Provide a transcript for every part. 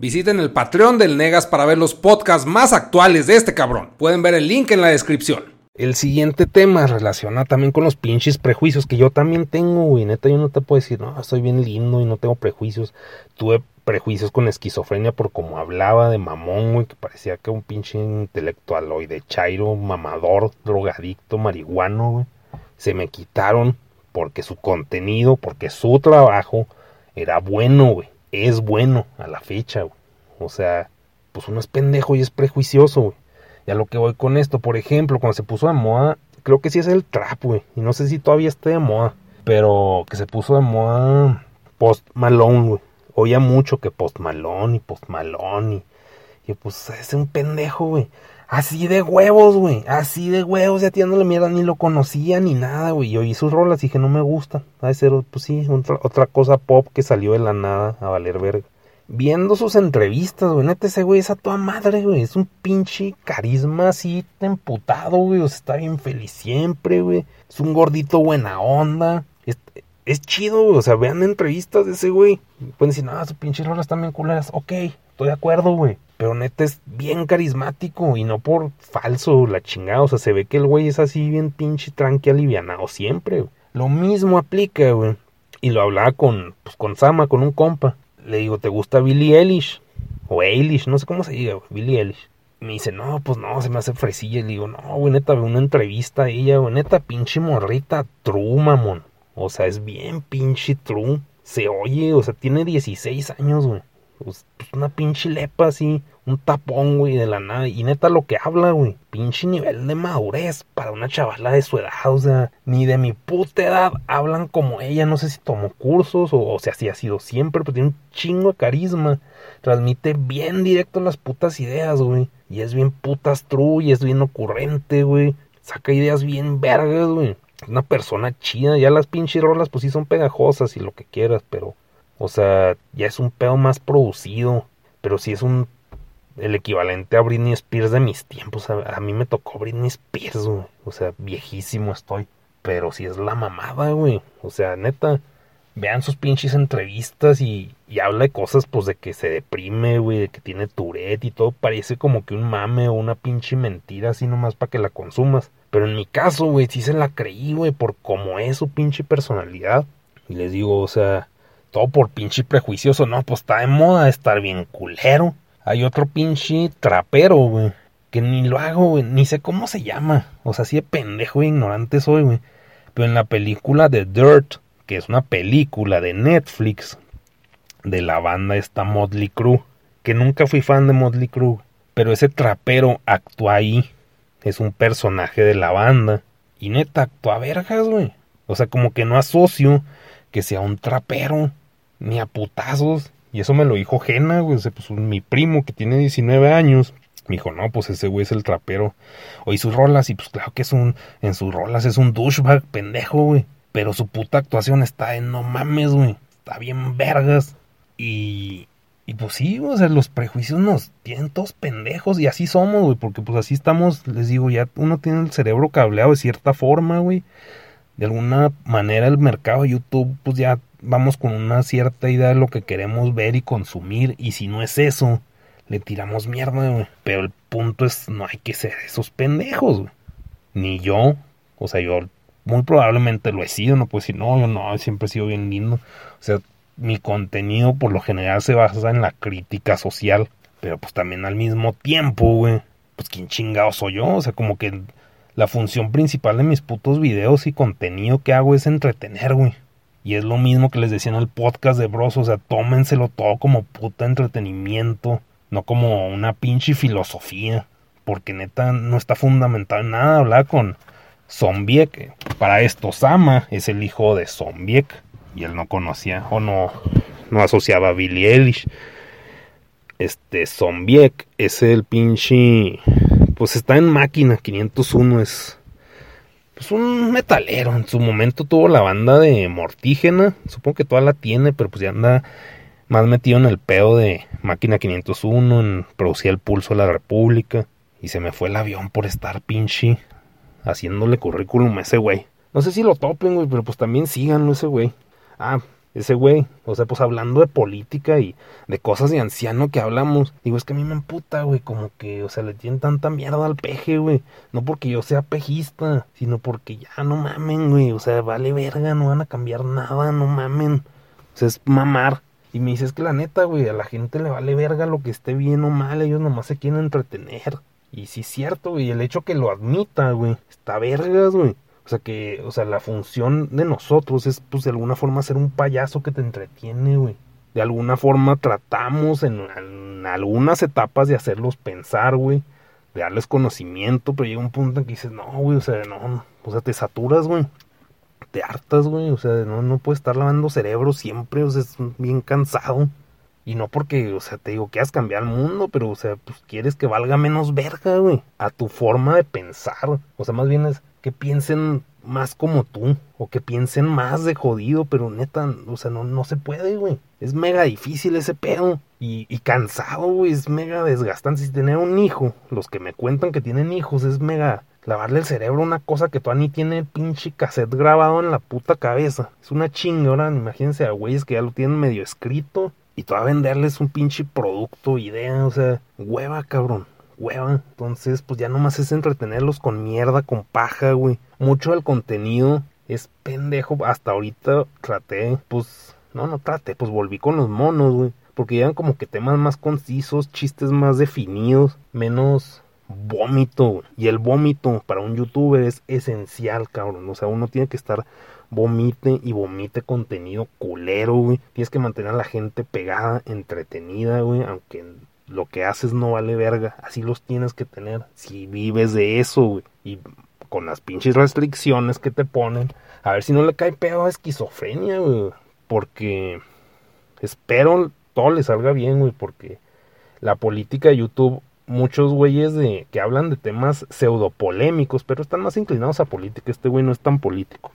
Visiten el Patreon del Negas para ver los podcasts más actuales de este cabrón. Pueden ver el link en la descripción. El siguiente tema relaciona también con los pinches prejuicios que yo también tengo, güey. Neta, yo no te puedo decir, no, soy bien lindo y no tengo prejuicios. Tuve prejuicios con esquizofrenia por como hablaba de mamón, güey, que parecía que un pinche intelectual hoy de chairo, mamador, drogadicto, marihuano, güey. Se me quitaron porque su contenido, porque su trabajo era bueno, güey es bueno a la fecha. O sea, pues uno es pendejo y es prejuicioso, güey. Ya lo que voy con esto, por ejemplo, cuando se puso de moda, creo que sí es el trap, güey. Y no sé si todavía esté de moda, pero que se puso de moda Post Malone, güey. Oía mucho que Post Malone y Post Malone y, y pues es un pendejo, güey. Así de huevos, güey. Así de huevos, ya tirándole mierda, ni lo conocía ni nada, güey. Y oí sus rolas y dije, no me gusta. Ha de ser, pues sí, otra, cosa pop que salió de la nada a valer verga. Viendo sus entrevistas, güey, neta, ese güey es a toda madre, güey. Es un pinche carisma así emputado, güey. O sea, está bien feliz siempre, güey. Es un gordito buena onda. Es, es chido, güey. O sea, vean entrevistas de ese güey. Pueden decir, no, sus pinches rolas están bien culeras. Ok, estoy de acuerdo, güey. Pero neta es bien carismático y no por falso la chingada. O sea, se ve que el güey es así bien pinche tranqui alivianado siempre. Güey. Lo mismo aplica, güey. Y lo hablaba con, pues, con Sama, con un compa. Le digo, ¿te gusta Billie Eilish? O Eilish, no sé cómo se diga, güey. Billie Eilish. Me dice, no, pues no, se me hace fresilla. Le digo, no, güey, neta, una entrevista a ella, güey. Neta, pinche morrita, true, mamón. O sea, es bien pinche true. Se oye, o sea, tiene 16 años, güey. Pues, pues, una pinche lepa así, un tapón, güey, de la nada. Y neta lo que habla, güey, pinche nivel de madurez para una chavala de su edad, o sea, ni de mi puta edad hablan como ella. No sé si tomó cursos o, o sea, si ha sido siempre, pero tiene un chingo de carisma. Transmite bien directo las putas ideas, güey. Y es bien putas true y es bien ocurrente, güey. Saca ideas bien vergas, güey. Una persona chida. Ya las pinches rolas, pues sí son pegajosas y lo que quieras, pero o sea, ya es un pedo más producido. Pero si es un. El equivalente a Britney Spears de mis tiempos. A, mí me tocó Britney Spears, güey. O sea, viejísimo estoy. Pero si es la mamada, güey. O sea, neta. Vean sus pinches entrevistas y, y habla de cosas, pues, de que se deprime, güey, de que tiene Tourette y todo. Parece como que un mame o una pinche mentira así nomás para que la consumas. Pero en mi caso, güey, sí se la creí, güey, por cómo es su pinche personalidad. Y les digo, o sea, todo por pinche prejuicioso, no, pues está de moda estar bien culero. Hay otro pinche trapero, güey, que ni lo hago, güey, ni sé cómo se llama. O sea, así de pendejo e ignorante soy, güey. Pero en la película de Dirt, que es una película de Netflix, de la banda esta Motley Crue, que nunca fui fan de Motley Crue, pero ese trapero actúa ahí, es un personaje de la banda, y neta actúa vergas, güey. O sea, como que no asocio que sea un trapero ni a putazos. Y eso me lo dijo Jena, güey. pues, mi primo que tiene 19 años. Me dijo, no, pues ese güey es el trapero. Oí sus rolas y pues claro que es un... En sus rolas es un douchebag, pendejo, güey. Pero su puta actuación está en no mames, güey. Está bien vergas. Y... Y pues sí, o sea, los prejuicios nos tienen todos pendejos y así somos, güey, porque pues así estamos, les digo, ya uno tiene el cerebro cableado de cierta forma, güey. De alguna manera el mercado de YouTube pues ya vamos con una cierta idea de lo que queremos ver y consumir y si no es eso, le tiramos mierda, güey. Pero el punto es, no hay que ser esos pendejos, güey. Ni yo, o sea, yo muy probablemente lo he sido, no puedo decir, no, yo no, siempre he sido bien lindo. O sea, mi contenido por lo general se basa en la crítica social, pero pues también al mismo tiempo, güey, pues quién chingado soy yo, o sea, como que la función principal de mis putos videos y contenido que hago es entretener, güey. Y es lo mismo que les decía en el podcast de Bros. O sea, tómenselo todo como puta entretenimiento. No como una pinche filosofía. Porque neta no está fundamental en nada. Hablar con Zombiek. Para esto, Sama es el hijo de Zombiek. Y él no conocía o no, no asociaba a Billy Eilish. Este Zombiek es el pinche. Pues está en máquina 501. Es pues un metalero. En su momento tuvo la banda de Mortígena. Supongo que toda la tiene, pero pues ya anda más metido en el pedo de Máquina 501, en producir el pulso de la República. Y se me fue el avión por estar pinche haciéndole currículum a ese güey. No sé si lo topen, güey, pero pues también síganlo ese güey. Ah, ese güey. O sea, pues hablando de política y de cosas de anciano que hablamos. Digo, es que a mí me emputa, güey, como que, o sea, le tienen tanta mierda al peje, güey. No porque yo sea pejista, sino porque ya no mamen, güey. O sea, vale verga, no van a cambiar nada, no mamen. O sea, es mamar. Y me dices que la neta, güey, a la gente le vale verga lo que esté bien o mal, ellos nomás se quieren entretener. Y sí es cierto, güey, el hecho que lo admita, güey, está vergas, güey. O sea que, o sea, la función de nosotros es, pues, de alguna forma ser un payaso que te entretiene, güey. De alguna forma tratamos en, algunas etapas de hacerlos pensar, güey. De darles conocimiento, pero llega un punto en que dices, no, güey, o sea, no, o sea, te saturas, güey. Te hartas, güey, o sea, no, no puedes estar lavando cerebro siempre, o sea, es bien cansado. Y no porque, o sea, te digo, quieras cambiar el mundo, pero, o sea, pues quieres que valga menos verga, güey. A tu forma de pensar. O sea, más bien es, que piensen más como tú o que piensen más de jodido, pero neta, o sea, no, no se puede, güey. Es mega difícil ese pedo y, y cansado, güey, es mega desgastante. Si tener un hijo, los que me cuentan que tienen hijos, es mega lavarle el cerebro una cosa que todavía ni tiene el pinche cassette grabado en la puta cabeza. Es una chinga, ahora imagínense a güeyes que ya lo tienen medio escrito y todavía venderles un pinche producto, idea, o sea, hueva, cabrón hueva. Entonces, pues ya nomás es entretenerlos con mierda, con paja, güey. Mucho del contenido es pendejo. Hasta ahorita traté, pues, no, no traté, pues volví con los monos, güey. Porque llevan como que temas más concisos, chistes más definidos, menos vómito. Y el vómito para un youtuber es esencial, cabrón. O sea, uno tiene que estar vomite y vomite contenido culero, güey. Tienes que mantener a la gente pegada, entretenida, güey. Aunque lo que haces no vale verga. Así los tienes que tener. Si vives de eso, güey. Y con las pinches restricciones que te ponen. A ver si no le cae pedo a esquizofrenia, güey. Porque espero todo le salga bien, güey. Porque la política de YouTube, muchos güeyes de, que hablan de temas pseudopolémicos, pero están más inclinados a política. Este güey no es tan político.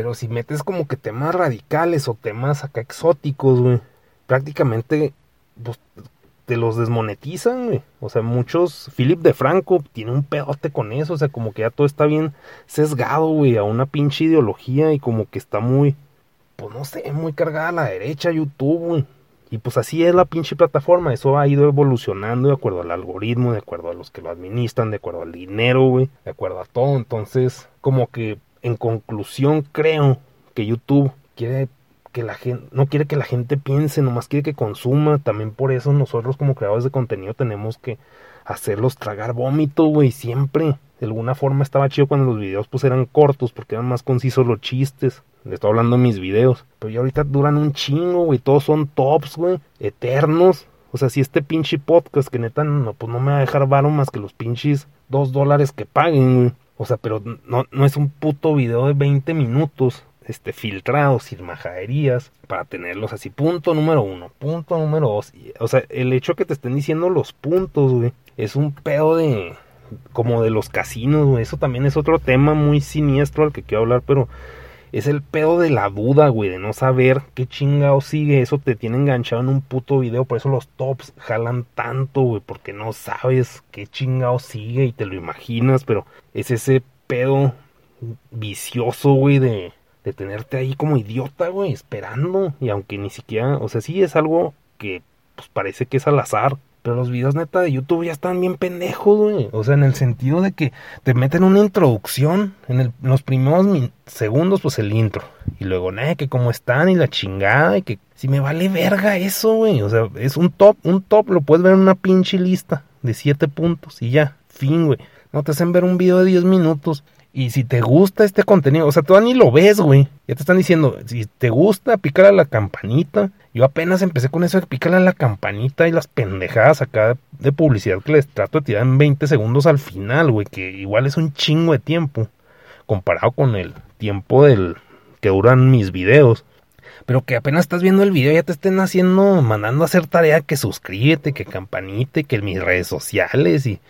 Pero si metes como que temas radicales o temas acá exóticos, güey. Prácticamente pues, te los desmonetizan, güey. O sea, muchos. Philip de Franco tiene un pedote con eso. O sea, como que ya todo está bien sesgado, güey, a una pinche ideología y como que está muy. Pues no sé, muy cargada a la derecha YouTube, güey. Y pues así es la pinche plataforma. Eso ha ido evolucionando de acuerdo al algoritmo, de acuerdo a los que lo administran, de acuerdo al dinero, güey, de acuerdo a todo. Entonces, como que en conclusión, creo que YouTube quiere que la gente, no quiere que la gente piense, nomás quiere que consuma. También por eso nosotros como creadores de contenido tenemos que hacerlos tragar vómito, güey, siempre. De alguna forma estaba chido cuando los videos pues eran cortos porque eran más concisos los chistes. Le estoy hablando de mis videos. Pero ya ahorita duran un chingo, güey. Todos son tops, güey. Eternos. O sea, si este pinche podcast que neta no, pues no me va a dejar varo más que los pinches dos dólares que paguen, güey. O sea, pero no, no es un puto video de 20 minutos este, filtrados, sin majaderías, para tenerlos así. Punto número uno. Punto número dos. O sea, el hecho que te estén diciendo los puntos, güey, es un pedo de. como de los casinos, güey. Eso también es otro tema muy siniestro al que quiero hablar, pero es el pedo de la duda, güey, de no saber qué chingado sigue. Eso te tiene enganchado en un puto video. Por eso los tops jalan tanto, güey, porque no sabes qué chingado sigue y te lo imaginas, pero es ese pedo vicioso, güey, de de tenerte ahí como idiota, güey, esperando. Y aunque ni siquiera, o sea, sí es algo que pues parece que es al azar. Pero los videos neta de YouTube ya están bien pendejos, güey. O sea, en el sentido de que te meten una introducción. En, los primeros segundos, pues el intro. Y luego, nada, que cómo están y la chingada. Y que si me vale verga eso, güey. O sea, es un top. Un top lo puedes ver en una pinche lista de siete puntos. Y ya, fin, güey. No te hacen ver un video de 10 minutos. Y si te gusta este contenido, o sea, tú ni lo ves, güey. Ya te están diciendo, si te gusta, pícale a la campanita. Yo apenas empecé con eso de pícale a la campanita y las pendejadas acá de publicidad que les trato de tirar en 20 segundos al final, güey. Que igual es un chingo de tiempo. Comparado con el tiempo del que duran mis videos. Pero que apenas estás viendo el video ya te estén haciendo, mandando a hacer tarea que suscríbete, que campanita, que mis redes sociales y...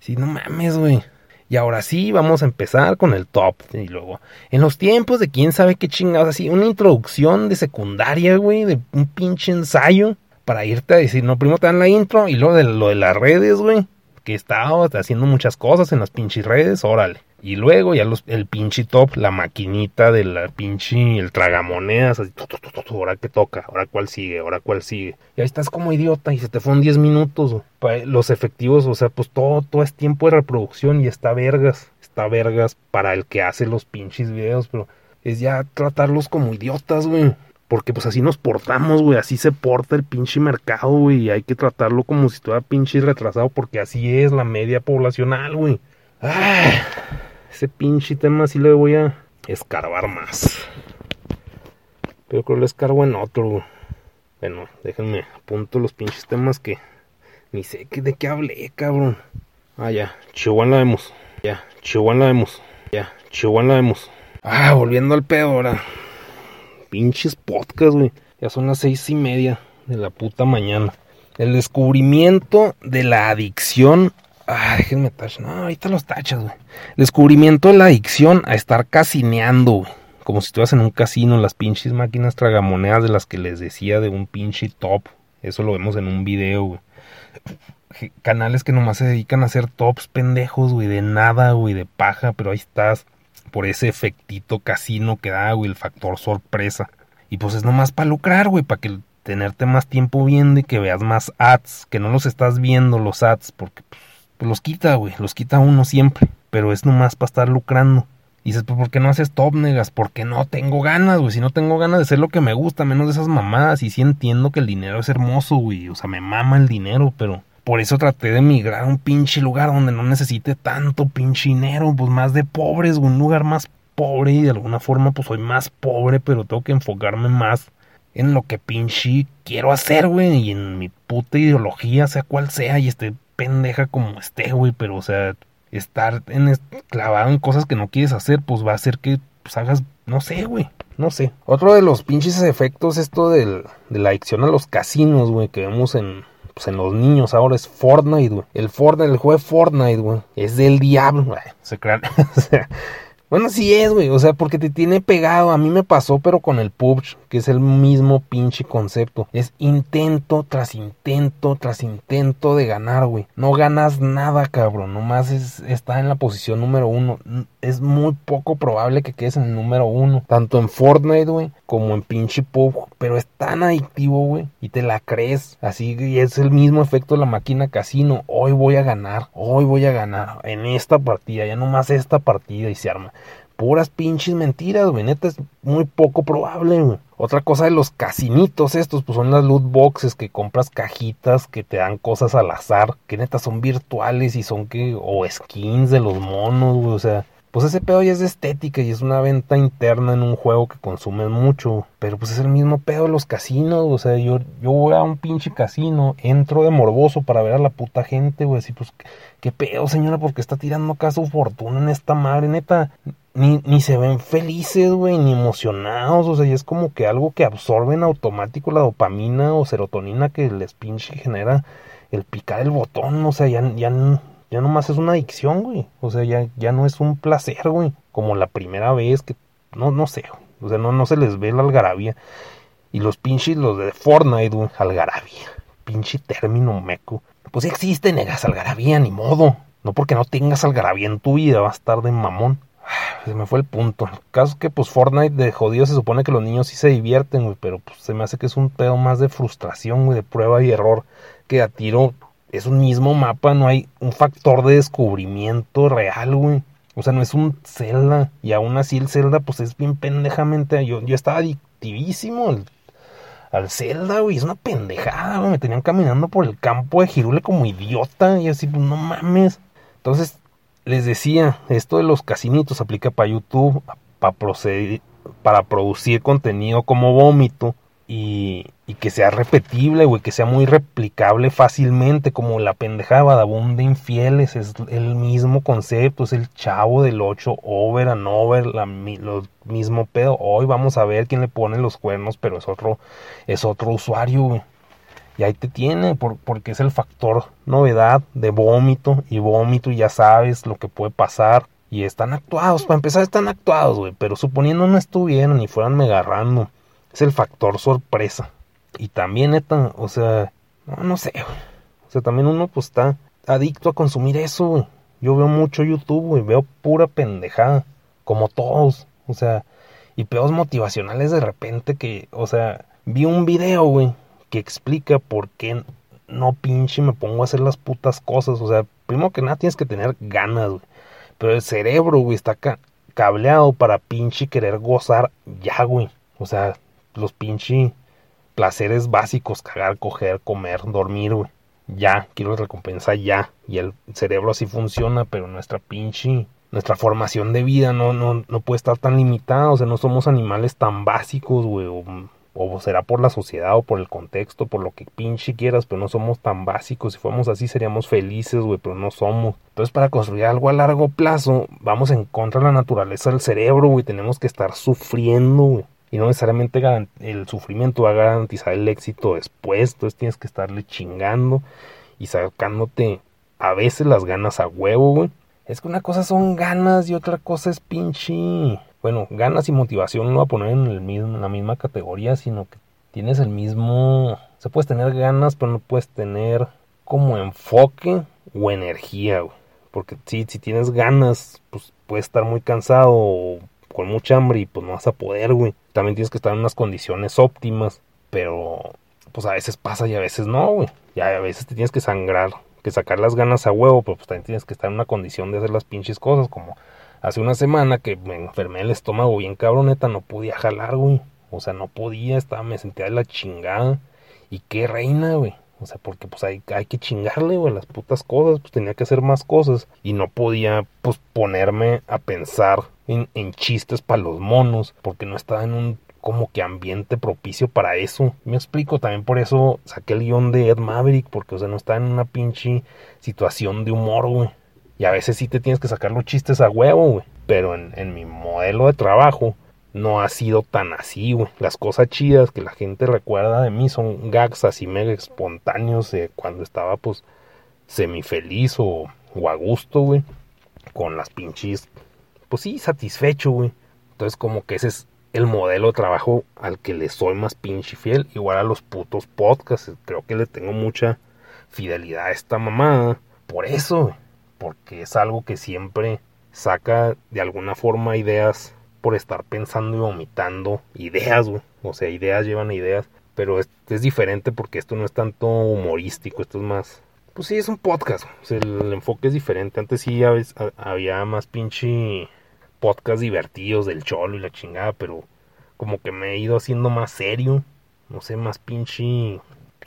Si no mames, güey. Y ahora sí, vamos a empezar con el top. Y luego, en los tiempos de quién sabe qué chingados, así, una introducción de secundaria, güey, de un pinche ensayo, para irte a decir, no, primero te dan la intro y luego de lo de las redes, güey, que estaba haciendo muchas cosas en las pinches redes, órale. Y luego ya el pinche top, la maquinita de la pinche, el tragamonedas, así, ahora que toca, ahora cuál sigue, ahora cuál sigue. Y ahí estás como idiota y se te fueron 10 minutos. Los efectivos, o sea, pues todo, todo es tiempo de reproducción y está vergas, está vergas para el que hace los pinches videos, pero es ya tratarlos como idiotas, güey. Porque pues así nos portamos, güey, así se porta el pinche mercado, güey, y hay que tratarlo como si estuviera pinche retrasado porque así es la media poblacional, güey. Ah, ese pinche tema sí le voy a escarbar más. Pero creo que lo escarbo en otro. Bueno, déjenme apunto los pinches temas que ni sé que de qué hablé, cabrón. Ah, ya, Chihuahua la vemos. Ya, Chihuahua la vemos. Ya, Chihuahua la vemos. Ah, volviendo al pedo ahora pinches podcast, güey. Ya son las seis y media de la puta mañana. El descubrimiento de la adicción. Ah, déjenme tachar. No, ahorita los tachas, güey. Descubrimiento de la adicción a estar casineando, güey. Como si estuvieras en un casino, las pinches máquinas tragamonedas de las que les decía de un pinche top. Eso lo vemos en un video, güey. Canales que nomás se dedican a hacer tops pendejos, güey, de nada, güey, de paja, pero ahí estás por ese efectito casino que da, güey, el factor sorpresa. Y pues es nomás para lucrar, güey, para que tenerte más tiempo viendo y que veas más ads, que no los estás viendo los ads, porque pues, pues los quita, güey, los quita uno siempre, pero es nomás para estar lucrando. Y dices, pues, ¿por qué no haces top, negas? Porque no tengo ganas, güey. Si no tengo ganas de hacer lo que me gusta, menos de esas mamadas. Y sí entiendo que el dinero es hermoso, güey. O sea, me mama el dinero, pero por eso traté de emigrar a un pinche lugar donde no necesite tanto pinche dinero, pues más de pobres, un lugar más pobre y de alguna forma pues soy más pobre, pero tengo que enfocarme más en lo que pinche quiero hacer, güey, y en mi puta ideología, sea cual sea, y esté pendeja como esté, güey, pero o sea, estar en clavado en cosas que no quieres hacer, pues va a hacer que pues hagas, no sé, güey, no sé. Otro de los pinches efectos, esto del, de la adicción a los casinos, güey, que vemos en, pues en los niños ahora es Fortnite, güey. El Fortnite, el juego Fortnite, güey, es del diablo, güey. Se crean. o sea, bueno, sí es, güey. O sea, porque te tiene pegado. A mí me pasó, pero con el PUBG, que es el mismo pinche concepto. Es intento tras intento tras intento de ganar, güey. No ganas nada, cabrón. Nomás es, está en la posición número uno. Es muy poco probable que quedes en el número uno. Tanto en Fortnite, güey, como en pinche PUBG. Pero es tan adictivo, güey. Y te la crees. Así y es el mismo efecto de la máquina casino. Hoy voy a ganar. Hoy voy a ganar. En esta partida. Ya nomás esta partida y se arma puras pinches mentiras, güey. Neta es muy poco probable, güey. Otra cosa de los casinitos estos, pues son las loot boxes que compras cajitas que te dan cosas al azar, que neta son virtuales y son que, o skins de los monos, güey. O sea, pues ese pedo ya es de estética y es una venta interna en un juego que consume mucho. Pero pues es el mismo pedo de los casinos, o sea, yo, yo voy a un pinche casino, entro de morboso para ver a la puta gente, güey, así pues, ¿qué pedo, señora? Porque está tirando acá su fortuna en esta madre, neta ni, ni se ven felices, güey, ni emocionados, o sea, y es como que algo que absorben automático la dopamina o serotonina que les pinche genera el picar el botón, o sea, ya, ya, ya nomás es una adicción, güey, o sea, ya, ya no es un placer, güey, como la primera vez que, no, no sé, o sea, no, no se les ve la algarabía, y los pinches, los de Fortnite, güey, algarabía, pinche término meco, pues existe, negas, algarabía, ni modo, no porque no tengas algarabía en tu vida, va a estar de mamón. Se me fue el punto. El caso es que pues Fortnite de jodido se supone que los niños sí se divierten, güey, pero pues se me hace que es un pedo más de frustración, güey, de prueba y error, que a tiro es un mismo mapa, no hay un factor de descubrimiento real, güey. O sea, no es un Zelda. Y aún así el Zelda, pues es bien pendejamente. Yo, yo estaba adictivísimo al, al Zelda, güey. Es una pendejada, güey. Me tenían caminando por el campo de Girule como idiota. Y así, pues no mames. Entonces, les decía, esto de los casinitos aplica para YouTube, para, proceder, para producir contenido como vómito y, que sea repetible, güey, que sea muy replicable fácilmente, como la pendejada Badabun de Infieles, es el mismo concepto, es el chavo del 8 over and over, la, lo mismo pedo. Hoy vamos a ver quién le pone los cuernos, pero es otro, es otro usuario, güey. Y ahí te tiene, porque es el factor novedad de vómito y vómito y ya sabes lo que puede pasar. Y están actuados, para empezar están actuados, güey. Pero suponiendo no estuvieran y fueran mega random, es el factor sorpresa. Y también, neta, o sea, no, no sé, güey. O sea, también uno pues está adicto a consumir eso, güey. Yo veo mucho YouTube, güey, veo pura pendejada, como todos, o sea, y peos motivacionales de repente que, o sea, vi un video, güey, que explica por qué no pinche me pongo a hacer las putas cosas, o sea, primero que nada tienes que tener ganas, güey, pero el cerebro, güey, está cableado para pinche querer gozar ya, güey, o sea, los pinche placeres básicos, cagar, coger, comer, dormir, ya, quiero recompensa ya. Y el cerebro así funciona, pero nuestra pinche, nuestra formación de vida no, no, no puede estar tan limitada. O sea, no somos animales tan básicos, güey. O, o, será por la sociedad o por el contexto, por lo que pinche quieras, pero no somos tan básicos. Si fuéramos así seríamos felices, güey, pero no somos. Entonces, para construir algo a largo plazo, vamos en contra de la naturaleza del cerebro, güey. Tenemos que estar sufriendo, y no necesariamente el sufrimiento va a garantizar el éxito después, entonces tienes que estarle chingando y sacándote a veces las ganas a huevo, güey. Es que una cosa son ganas y otra cosa es pinche... Bueno, ganas y motivación no va a poner en, el mismo, la misma categoría, sino que tienes el mismo... Se puedes tener ganas, pero no puedes tener como enfoque o energía, güey. Porque si, si tienes ganas, pues puedes estar muy cansado o con mucha hambre y pues no vas a poder, güey. También tienes que estar en unas condiciones óptimas, pero pues a veces pasa y a veces no, güey. Ya a veces te tienes que sangrar, que sacar las ganas a huevo, pero pues también tienes que estar en una condición de hacer las pinches cosas, como hace una semana que me enfermé el estómago bien cabroneta, no podía jalar, güey. O sea, no podía, estaba, me sentía de la chingada. Y qué reina, güey. O sea, porque pues hay, hay que chingarle, güey, las putas cosas, pues tenía que hacer más cosas y no podía, pues, ponerme a pensar en, en chistes para los monos, porque no estaba en un como que ambiente propicio para eso. Me explico, también por eso saqué el guion de Ed Maverick, porque, o sea, no estaba en una pinche situación de humor, güey. Y a veces sí te tienes que sacar los chistes a huevo, güey. Pero en, en mi modelo de trabajo, no ha sido tan así, güey. Las cosas chidas que la gente recuerda de mí son gags así mega espontáneos de cuando estaba pues semifeliz o, o a gusto, güey. Con las pinches, pues sí, satisfecho, güey. Entonces como que ese es el modelo de trabajo al que le soy más pinche fiel. Igual a los putos podcasts. Creo que le tengo mucha fidelidad a esta mamada. Por eso, güey. Porque es algo que siempre saca de alguna forma ideas por estar pensando y vomitando ideas, güey. O sea, ideas llevan a ideas. Pero es, diferente porque esto no es tanto humorístico, esto es más... Pues sí, es un podcast. El, enfoque es diferente. Antes sí había más pinche podcast divertidos del cholo y la chingada, pero como que me he ido haciendo más serio. No sé, más pinche...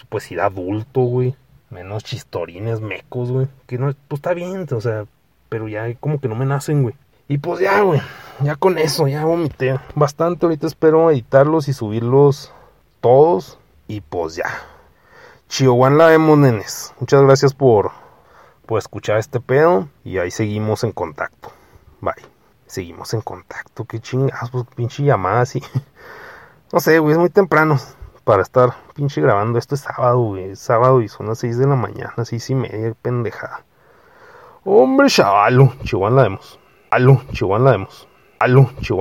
Pues ir adulto, güey. Menos chistorines mecos, güey. Que no, pues está bien, o sea, pero ya como que no me nacen, güey. Y pues ya, güey ya con eso, ya vomité bastante. Ahorita espero editarlos y subirlos todos. Y pues ya. Chihuahua la vemos, nenes. Muchas gracias por, por escuchar este pedo. Y ahí seguimos en contacto. Bye. Seguimos en contacto. Qué chingados, pues pinche llamada así. No sé, güey, es muy temprano para estar pinche grabando. Esto es sábado, güey. Es sábado y son las 6 de la mañana, 6 y media, pendejada. Hombre, chavalo. Chihuahua la vemos. Aló, Chihuahua la vemos. Aló, Chihuahua.